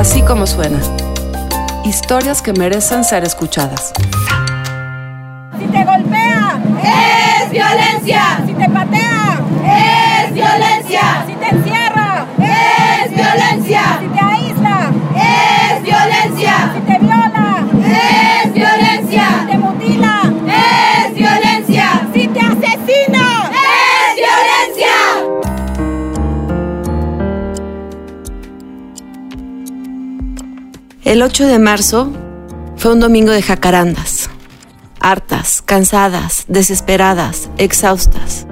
Así como suena. Historias que merecen ser escuchadas. Si te golpea, es violencia. Si te patea, El 8 de marzo fue un domingo de jacarandas. Hartas, cansadas, desesperadas, exhaustas.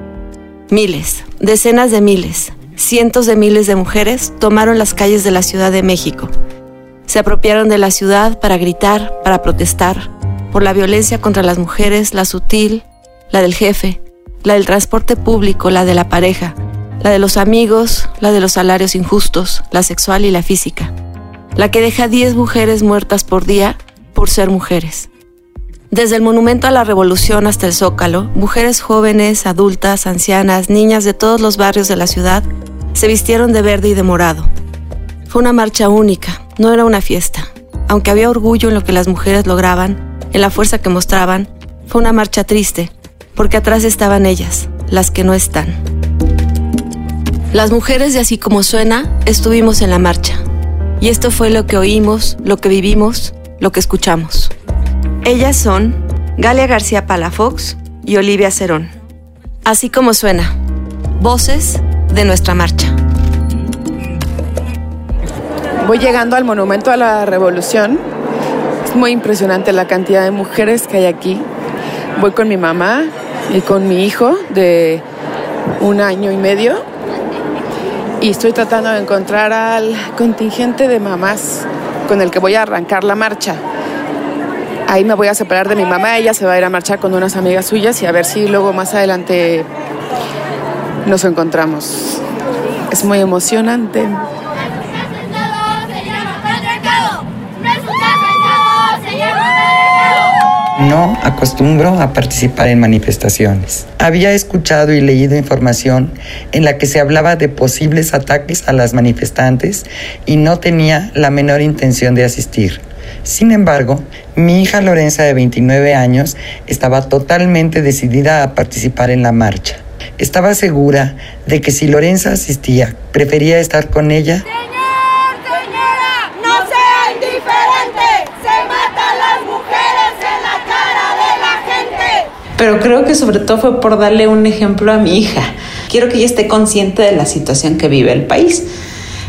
Miles, decenas de miles, cientos de miles de mujeres tomaron las calles de la Ciudad de México. Se apropiaron de la ciudad para gritar, para protestar, por la violencia contra las mujeres, la sutil, la del jefe, la del transporte público, la de la pareja, la de los amigos, la de los salarios injustos, la sexual y la física, la que deja 10 mujeres muertas por día por ser mujeres. Desde el Monumento a la Revolución hasta el Zócalo, mujeres jóvenes, adultas, ancianas, niñas de todos los barrios de la ciudad se vistieron de verde y de morado. Fue una marcha única, no era una fiesta. Aunque había orgullo en lo que las mujeres lograban, en la fuerza que mostraban, fue una marcha triste, porque atrás estaban ellas, las que no están. Las mujeres de Así como suena estuvimos en la marcha. Y esto fue lo que oímos, lo que vivimos, lo que escuchamos. Ellas son Galia García Palafox y Olivia Cerón. Así como suena, voces de nuestra marcha. Voy llegando al Monumento a la Revolución. Es muy impresionante la cantidad de mujeres que hay aquí. Voy con mi mamá y con mi hijo de un año y medio. Y estoy tratando de encontrar al contingente de mamás con el que voy a arrancar la marcha. Ahí me voy a separar de mi mamá, ella se va a ir a marchar con unas amigas suyas y a ver si luego más adelante nos encontramos. Es muy emocionante. No acostumbro a participar en manifestaciones. Había escuchado y leído información en la que se hablaba de posibles ataques a las manifestantes y no tenía la menor intención de asistir. Sin embargo, mi hija Lorenza de 29 años estaba totalmente decidida a participar en la marcha. Estaba segura de que si Lorenza asistía, prefería estar con ella. Señor, señora, no sea indiferente. Se matan las mujeres en la cara de la gente. Pero creo que sobre todo fue por darle un ejemplo a mi hija. Quiero que ella esté consciente de la situación que vive el país.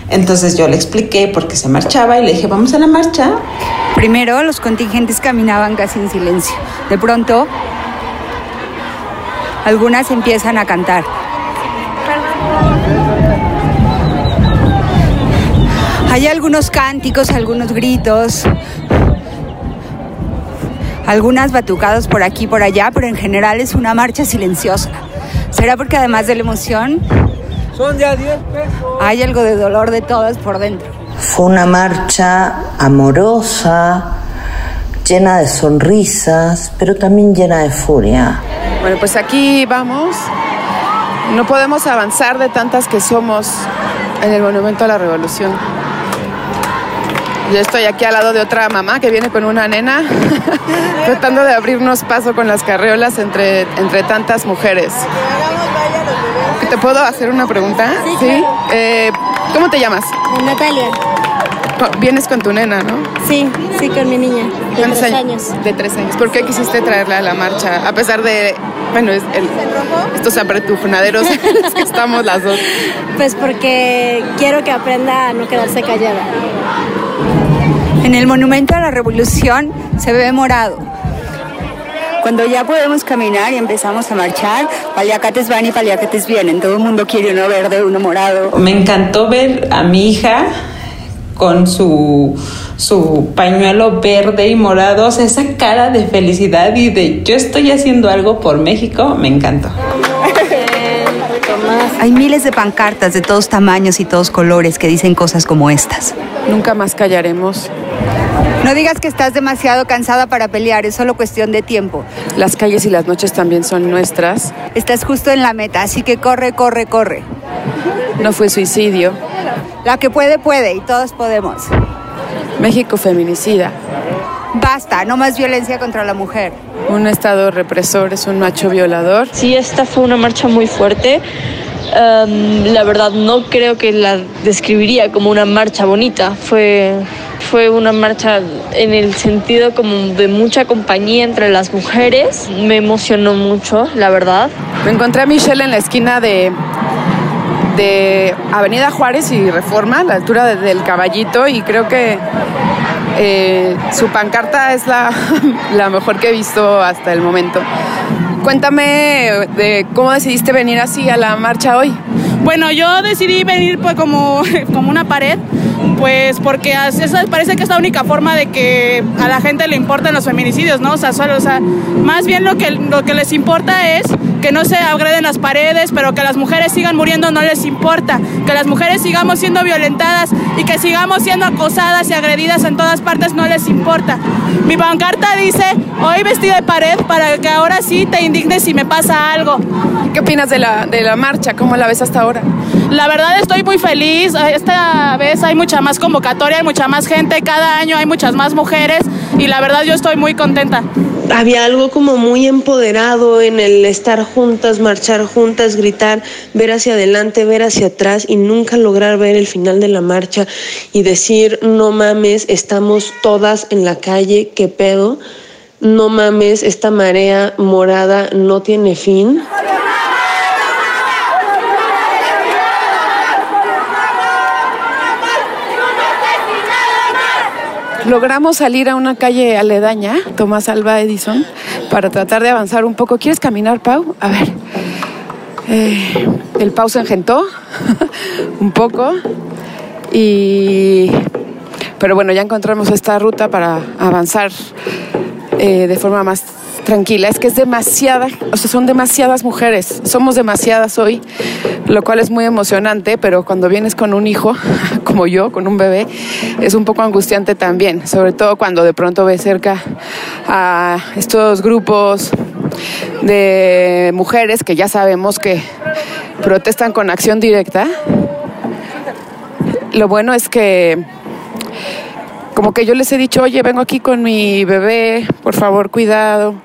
Entonces yo le expliqué por qué se marchaba y le dije, vamos a la marcha. Primero los contingentes caminaban casi en silencio. De pronto, algunas empiezan a cantar. Hay algunos cánticos, algunos gritos, algunas batucadas por aquí y por allá, pero en general es una marcha silenciosa. ¿Será porque además de la emoción son ya 10 pesos. Hay algo de dolor de todas por dentro. Fue una marcha amorosa, llena de sonrisas, pero también llena de furia. Bueno, pues aquí vamos. No podemos avanzar de tantas que somos en el Monumento a la Revolución. Yo estoy aquí al lado de otra mamá que viene con una nena, tratando de abrirnos paso con las carreolas entre, entre tantas mujeres. ¿Te puedo hacer una pregunta? Sí. ¿Sí? Eh, ¿Cómo te llamas? Natalia. Vienes con tu nena, ¿no? Sí, sí, con mi niña. De tres años? años? De tres años. ¿Por qué quisiste traerla a la marcha? A pesar de, bueno, es el, estos apretujonaderos que estamos las dos. Pues porque quiero que aprenda a no quedarse callada. En el Monumento a la Revolución se ve morado. Cuando ya podemos caminar y empezamos a marchar, paliacates van y paliacates vienen. Todo el mundo quiere uno verde, uno morado. Me encantó ver a mi hija con su, su pañuelo verde y morado, o sea, esa cara de felicidad y de yo estoy haciendo algo por México, me encantó. Hay miles de pancartas de todos tamaños y todos colores que dicen cosas como estas. Nunca más callaremos. No digas que estás demasiado cansada para pelear, es solo cuestión de tiempo. Las calles y las noches también son nuestras. Estás justo en la meta, así que corre, corre, corre. No fue suicidio. La que puede, puede y todos podemos. México feminicida. Basta, no más violencia contra la mujer. Un Estado represor es un macho violador. Sí, esta fue una marcha muy fuerte. Um, la verdad no creo que la describiría como una marcha bonita. Fue, fue una marcha en el sentido como de mucha compañía entre las mujeres. Me emocionó mucho, la verdad. Me encontré a Michelle en la esquina de, de Avenida Juárez y Reforma, a la altura de, del Caballito, y creo que eh, su pancarta es la, la mejor que he visto hasta el momento. Cuéntame de cómo decidiste venir así a la marcha hoy. Bueno, yo decidí venir pues como, como una pared, pues porque esa parece que es la única forma de que a la gente le importan los feminicidios, ¿no? O sea, solo, o sea, más bien lo que, lo que les importa es que no se agreden las paredes, pero que las mujeres sigan muriendo no les importa, que las mujeres sigamos siendo violentadas y que sigamos siendo acosadas y agredidas en todas partes no les importa. Mi pancarta dice, hoy vestido de pared para que ahora sí te indignes si me pasa algo. ¿Qué opinas de la, de la marcha? ¿Cómo la ves hasta ahora? La verdad estoy muy feliz. Esta vez hay mucha más convocatoria, hay mucha más gente. Cada año hay muchas más mujeres y la verdad yo estoy muy contenta. Había algo como muy empoderado en el estar juntas, marchar juntas, gritar, ver hacia adelante, ver hacia atrás y nunca lograr ver el final de la marcha y decir, no mames, estamos todas en la calle, qué pedo, no mames, esta marea morada no tiene fin. Logramos salir a una calle aledaña, Tomás Alba Edison, para tratar de avanzar un poco. ¿Quieres caminar, Pau? A ver. Eh, el Pau se engentó un poco y pero bueno ya encontramos esta ruta para avanzar eh, de forma más tranquila. Es que es demasiada, o sea, son demasiadas mujeres, somos demasiadas hoy, lo cual es muy emocionante, pero cuando vienes con un hijo, como yo, con un bebé, es un poco angustiante también, sobre todo cuando de pronto ves cerca a estos grupos de mujeres que ya sabemos que protestan con acción directa. Lo bueno es que como que yo les he dicho, oye, vengo aquí con mi bebé, por favor, cuidado.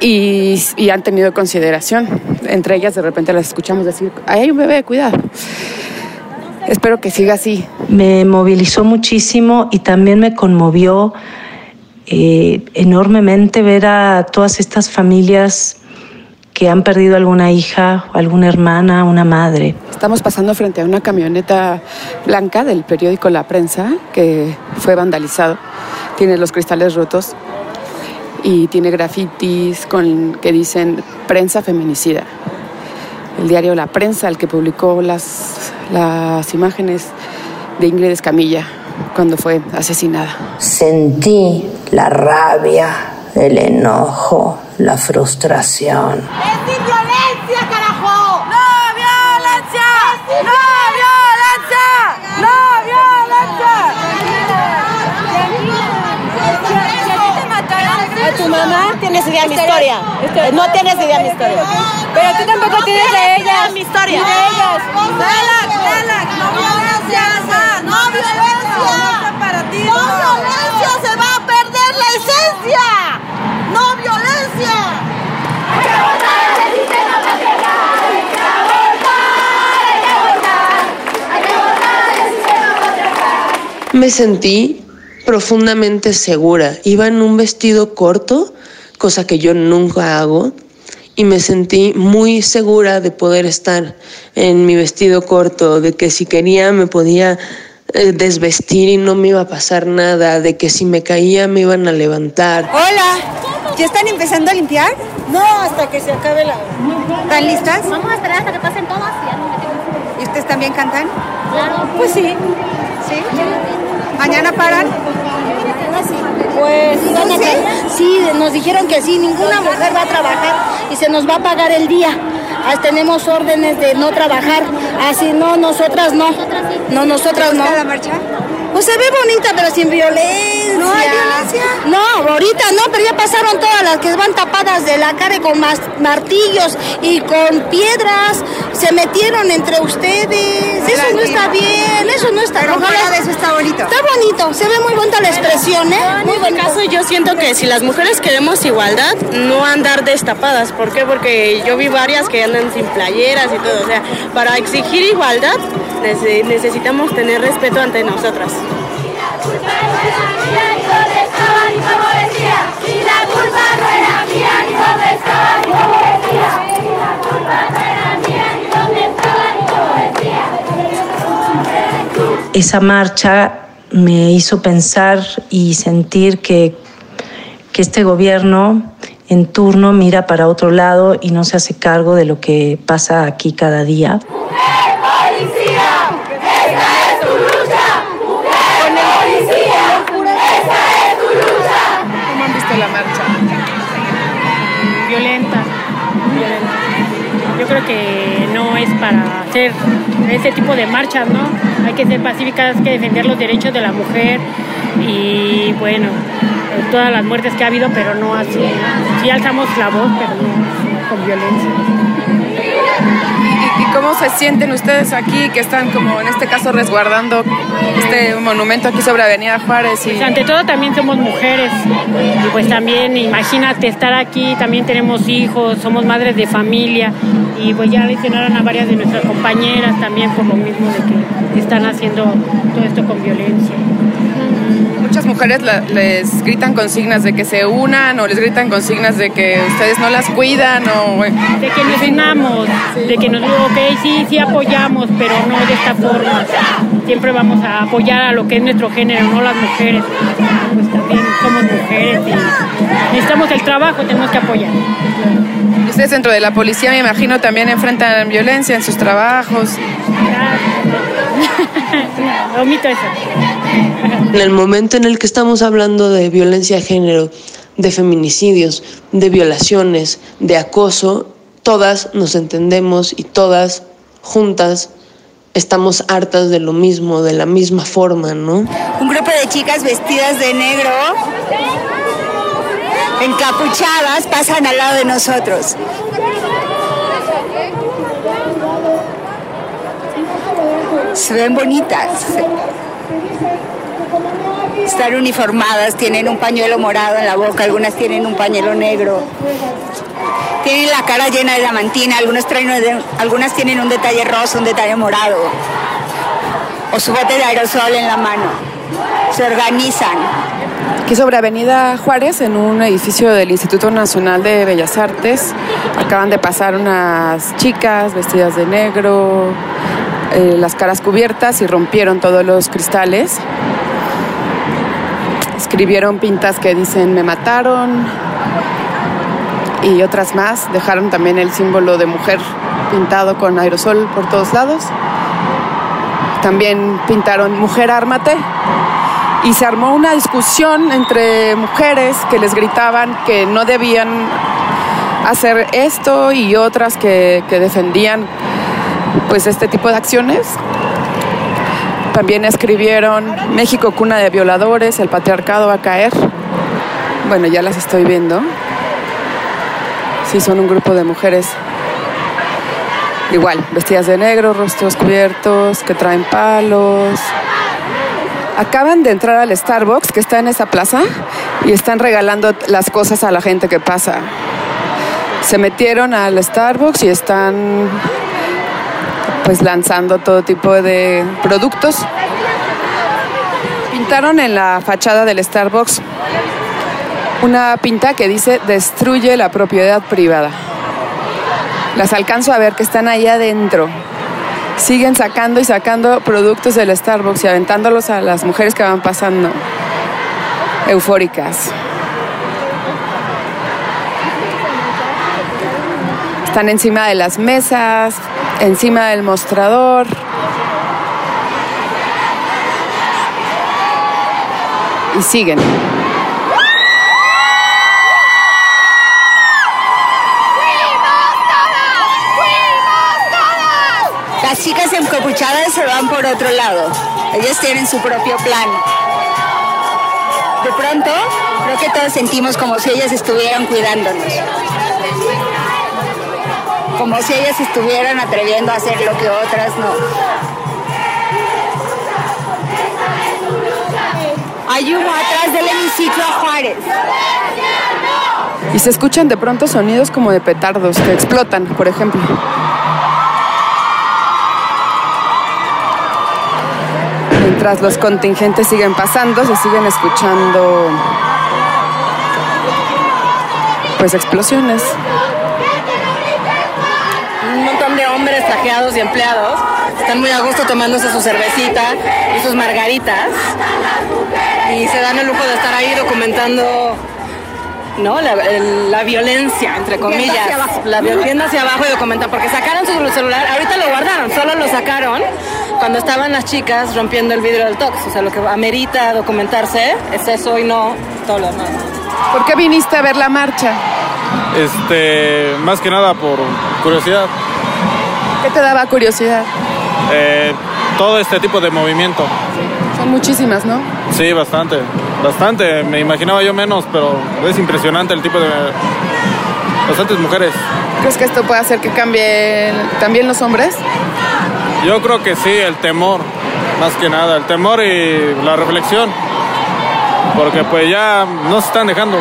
Y, y, han tenido consideración. Entre ellas de repente las escuchamos decir, Ahí hay un bebé, cuidado. Espero que siga así. Me movilizó muchísimo y también me conmovió eh, enormemente ver a todas estas familias que han perdido alguna hija, alguna hermana, una madre. Estamos pasando frente a una camioneta blanca del periódico La Prensa que fue vandalizado. Tiene los cristales rotos y tiene grafitis con, que dicen prensa feminicida. El diario La Prensa, el que publicó las, las imágenes de Ingrid Escamilla cuando fue asesinada. Sentí la rabia, el enojo, la frustración. ¡Es tienes idea de mi historia. No tienes idea de mi historia. Pero tú tampoco tienes de ellas. mi historia. Ni de ellas. ¡No violencia! ¡No violencia! para ti. ¡No violencia! ¡Se va a perder la esencia! ¡No violencia! ¡Hay que votar el sistema patriarcal! ¡Hay que abortar! ¡Hay que abortar! ¡Hay que votar el sistema patriarcal! Me sentí profundamente segura. Iba en un vestido corto, cosa que yo nunca hago, y me sentí muy segura de poder estar en mi vestido corto, de que si quería me podía eh, desvestir y no me iba a pasar nada, de que si me caía me iban a levantar. Hola, ¿ya están empezando a limpiar? No, hasta que se acabe la. ¿Están listas? Vamos a esperar hasta que pasen todas y. ¿Y ustedes también cantan? Claro. Pues sí. ¿Sí? ¿Mañana paran? Pues sí, nos dijeron que sí, ninguna mujer va a trabajar y se nos va a pagar el día. Ah, tenemos órdenes de no trabajar, así no, nosotras no. No, nosotras no. la marcha? Pues se ve bonita, pero sin violencia. Ahorita no, pero ya pasaron todas las que van tapadas de la cara con martillos y con piedras. Se metieron entre ustedes. Eso no está bien, eso no está Pero Ojalá- de eso está bonita Está bonito, se ve muy bonita la expresión, ¿eh? Muy En este caso yo siento que si las mujeres queremos igualdad, no andar destapadas. ¿Por qué? Porque yo vi varias que andan sin playeras y todo. O sea, para exigir igualdad nece- necesitamos tener respeto ante nosotras. Esa marcha me hizo pensar y sentir que, que este gobierno en turno mira para otro lado y no se hace cargo de lo que pasa aquí cada día. policía! Para hacer ese tipo de marchas, ¿no? Hay que ser pacíficas, hay que defender los derechos de la mujer y bueno, todas las muertes que ha habido, pero no así. Sí alzamos la voz, pero no con violencia. ¿Y, y cómo se sienten ustedes aquí que están como en este caso resguardando este monumento aquí sobre Avenida Juárez? Y... Pues ante todo también somos mujeres y pues también imagínate estar aquí, también tenemos hijos, somos madres de familia y pues ya lesionaron a varias de nuestras compañeras también por lo mismo de que están haciendo todo esto con violencia. Mujeres la- les gritan consignas de que se unan o les gritan consignas de que ustedes no las cuidan o... De que nos unamos, de que nos digo, ok, sí, sí apoyamos, pero no de esta forma. Siempre vamos a apoyar a lo que es nuestro género, no las mujeres. Pues también somos mujeres y necesitamos el trabajo, tenemos que apoyar. Ustedes dentro de la policía me imagino también enfrentan violencia en sus trabajos. Omito eso. En el momento en el que estamos hablando de violencia de género, de feminicidios, de violaciones, de acoso, todas nos entendemos y todas juntas estamos hartas de lo mismo, de la misma forma, ¿no? Un grupo de chicas vestidas de negro, encapuchadas, pasan al lado de nosotros. Se ven bonitas. Están uniformadas, tienen un pañuelo morado en la boca, algunas tienen un pañuelo negro. Tienen la cara llena de diamantina, algunos traen, algunas tienen un detalle rosa, un detalle morado. O su bote de aerosol en la mano. Se organizan. Aquí sobre Avenida Juárez, en un edificio del Instituto Nacional de Bellas Artes, acaban de pasar unas chicas vestidas de negro, eh, las caras cubiertas y rompieron todos los cristales. Escribieron pintas que dicen me mataron y otras más. Dejaron también el símbolo de mujer pintado con aerosol por todos lados. También pintaron mujer ármate y se armó una discusión entre mujeres que les gritaban que no debían hacer esto y otras que, que defendían pues este tipo de acciones. También escribieron México cuna de violadores, el patriarcado va a caer. Bueno, ya las estoy viendo. Sí, son un grupo de mujeres igual, vestidas de negro, rostros cubiertos, que traen palos. Acaban de entrar al Starbucks que está en esa plaza y están regalando las cosas a la gente que pasa. Se metieron al Starbucks y están pues lanzando todo tipo de productos. Pintaron en la fachada del Starbucks una pinta que dice destruye la propiedad privada. Las alcanzo a ver que están ahí adentro. Siguen sacando y sacando productos del Starbucks y aventándolos a las mujeres que van pasando. Eufóricas. Están encima de las mesas, encima del mostrador. Y siguen. Las chicas encapuchadas se van por otro lado. Ellas tienen su propio plan. De pronto, creo que todos sentimos como si ellas estuvieran cuidándonos. Como si ellas estuvieran atreviendo a hacer lo que otras no. Hay humo atrás del hemiciclo Juárez. Y se escuchan de pronto sonidos como de petardos que explotan, por ejemplo. Mientras los contingentes siguen pasando, se siguen escuchando pues explosiones. De hombres trajeados y empleados están muy a gusto tomándose su cervecita y sus margaritas y se dan el lujo de estar ahí documentando ¿no? La, el- la violencia, entre comillas. hacia abajo. La viol- viendo hacia abajo y documentar, porque sacaron su celular, ahorita lo guardaron, solo lo sacaron cuando estaban las chicas rompiendo el vidrio del tox. O sea, lo que amerita documentarse es eso y no todo lo demás. ¿Por qué viniste a ver la marcha? Este, más que nada por curiosidad. ¿Qué te daba curiosidad? Eh, todo este tipo de movimiento. Son muchísimas, ¿no? Sí, bastante. Bastante. Me imaginaba yo menos, pero es impresionante el tipo de. Bastantes mujeres. ¿Crees que esto puede hacer que cambien también los hombres? Yo creo que sí, el temor, más que nada. El temor y la reflexión. Porque pues ya no se están dejando.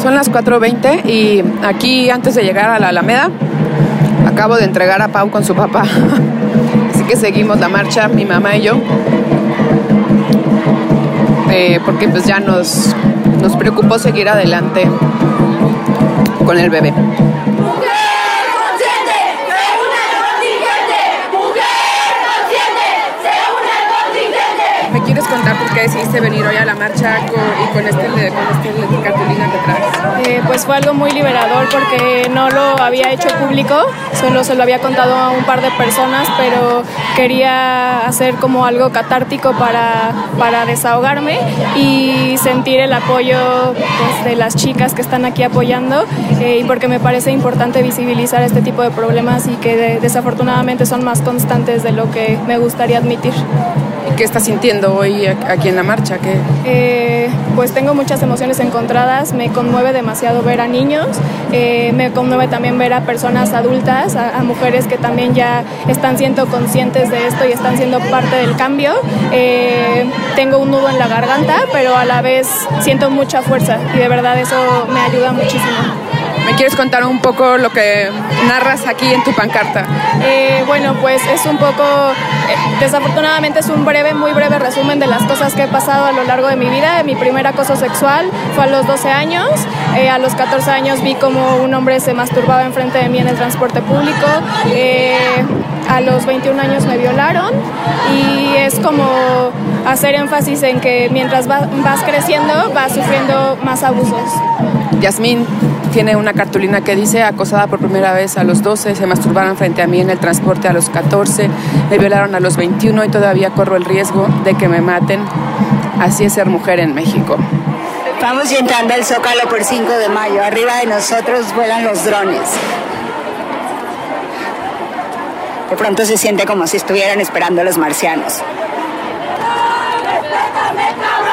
Son las 4.20 y aquí antes de llegar a la Alameda acabo de entregar a Pau con su papá. Así que seguimos la marcha, mi mamá y yo. Eh, porque pues ya nos, nos preocupó seguir adelante con el bebé. ¿Me qué decidiste venir hoy a la marcha con- y con este, con este cartulina que traes? Eh, pues fue algo muy liberador porque no lo había hecho público, solo se lo había contado a un par de personas, pero quería hacer como algo catártico para, para desahogarme y sentir el apoyo pues, de las chicas que están aquí apoyando eh, y porque me parece importante visibilizar este tipo de problemas y que de- desafortunadamente son más constantes de lo que me gustaría admitir. ¿Y qué estás sintiendo hoy aquí en la marcha? ¿Qué? Eh, pues tengo muchas emociones encontradas, me conmueve demasiado ver a niños, eh, me conmueve también ver a personas adultas, a, a mujeres que también ya están siendo conscientes de esto y están siendo parte del cambio. Eh, tengo un nudo en la garganta, pero a la vez siento mucha fuerza y de verdad eso me ayuda muchísimo. ¿Me quieres contar un poco lo que narras aquí en tu pancarta? Eh, bueno, pues es un poco, eh, desafortunadamente es un breve, muy breve resumen de las cosas que he pasado a lo largo de mi vida. Mi primer acoso sexual fue a los 12 años. Eh, a los 14 años vi como un hombre se masturbaba enfrente de mí en el transporte público. Eh, a los 21 años me violaron y es como hacer énfasis en que mientras va- vas creciendo vas sufriendo más abusos. Yasmín tiene una cartulina que dice acosada por primera vez a los 12, se masturbaron frente a mí en el transporte a los 14, me violaron a los 21 y todavía corro el riesgo de que me maten. Así es ser mujer en México. Vamos entrando al Zócalo por 5 de mayo. Arriba de nosotros vuelan los drones. De pronto se siente como si estuvieran esperando a los marcianos.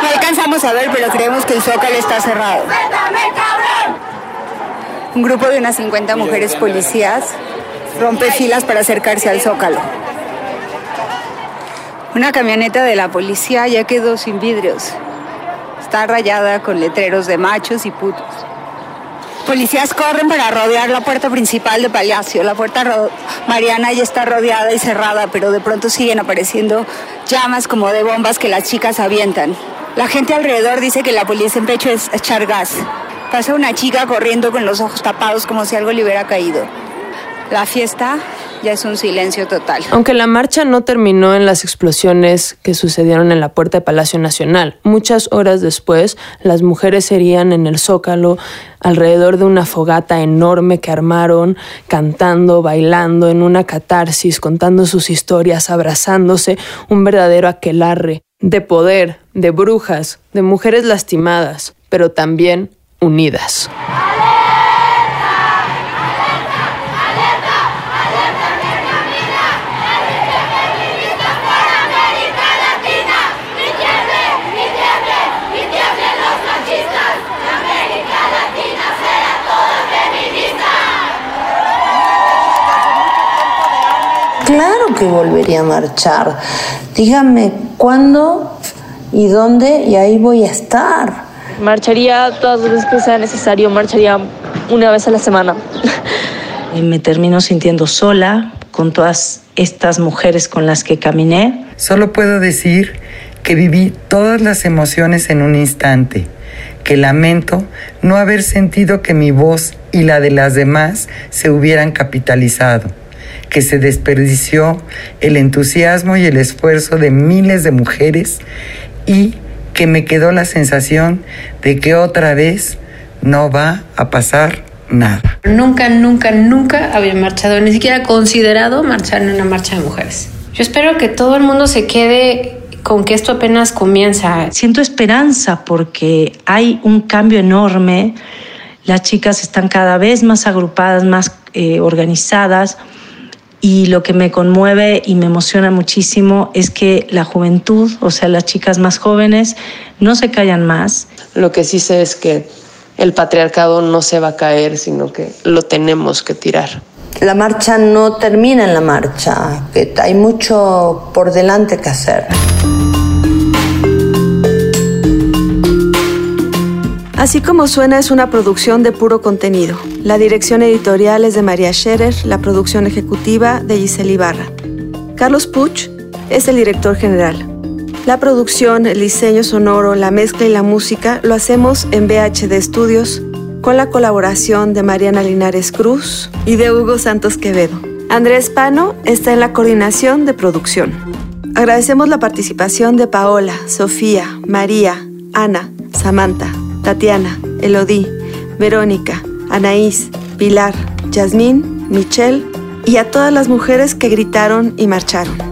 No alcanzamos a ver, pero creemos que el Zócalo está cerrado. Un grupo de unas 50 mujeres policías rompe filas para acercarse al Zócalo. Una camioneta de la policía ya quedó sin vidrios. Está rayada con letreros de machos y putos. Policías corren para rodear la puerta principal de Palacio. La puerta Mariana ya está rodeada y cerrada, pero de pronto siguen apareciendo llamas como de bombas que las chicas avientan. La gente alrededor dice que la policía en pecho es echar gas. Pasa una chica corriendo con los ojos tapados como si algo le hubiera caído. La fiesta ya es un silencio total. Aunque la marcha no terminó en las explosiones que sucedieron en la puerta de Palacio Nacional, muchas horas después las mujeres serían en el zócalo alrededor de una fogata enorme que armaron, cantando, bailando, en una catarsis, contando sus historias, abrazándose, un verdadero aquelarre de poder, de brujas, de mujeres lastimadas, pero también unidas. Claro que volvería a marchar. Dígame, ¿cuándo y dónde y ahí voy a estar. Marcharía todas las veces que sea necesario, marcharía una vez a la semana. Me termino sintiendo sola con todas estas mujeres con las que caminé. Solo puedo decir que viví todas las emociones en un instante, que lamento no haber sentido que mi voz y la de las demás se hubieran capitalizado, que se desperdició el entusiasmo y el esfuerzo de miles de mujeres y que me quedó la sensación de que otra vez no va a pasar nada. Nunca, nunca, nunca había marchado, ni siquiera considerado marchar en una marcha de mujeres. Yo espero que todo el mundo se quede con que esto apenas comienza. Siento esperanza porque hay un cambio enorme. Las chicas están cada vez más agrupadas, más eh, organizadas. Y lo que me conmueve y me emociona muchísimo es que la juventud, o sea, las chicas más jóvenes, no se callan más. Lo que sí sé es que el patriarcado no se va a caer, sino que lo tenemos que tirar. La marcha no termina en la marcha, que hay mucho por delante que hacer. Así como suena es una producción de puro contenido. La dirección editorial es de María Scherer, la producción ejecutiva de Giselle Ibarra. Carlos Puch es el director general. La producción, el diseño sonoro, la mezcla y la música lo hacemos en BHD Studios con la colaboración de Mariana Linares Cruz y de Hugo Santos Quevedo. Andrés Pano está en la coordinación de producción. Agradecemos la participación de Paola, Sofía, María, Ana, Samantha, Tatiana, Elodie, Verónica, Anaís, Pilar, Yasmín, Michelle y a todas las mujeres que gritaron y marcharon.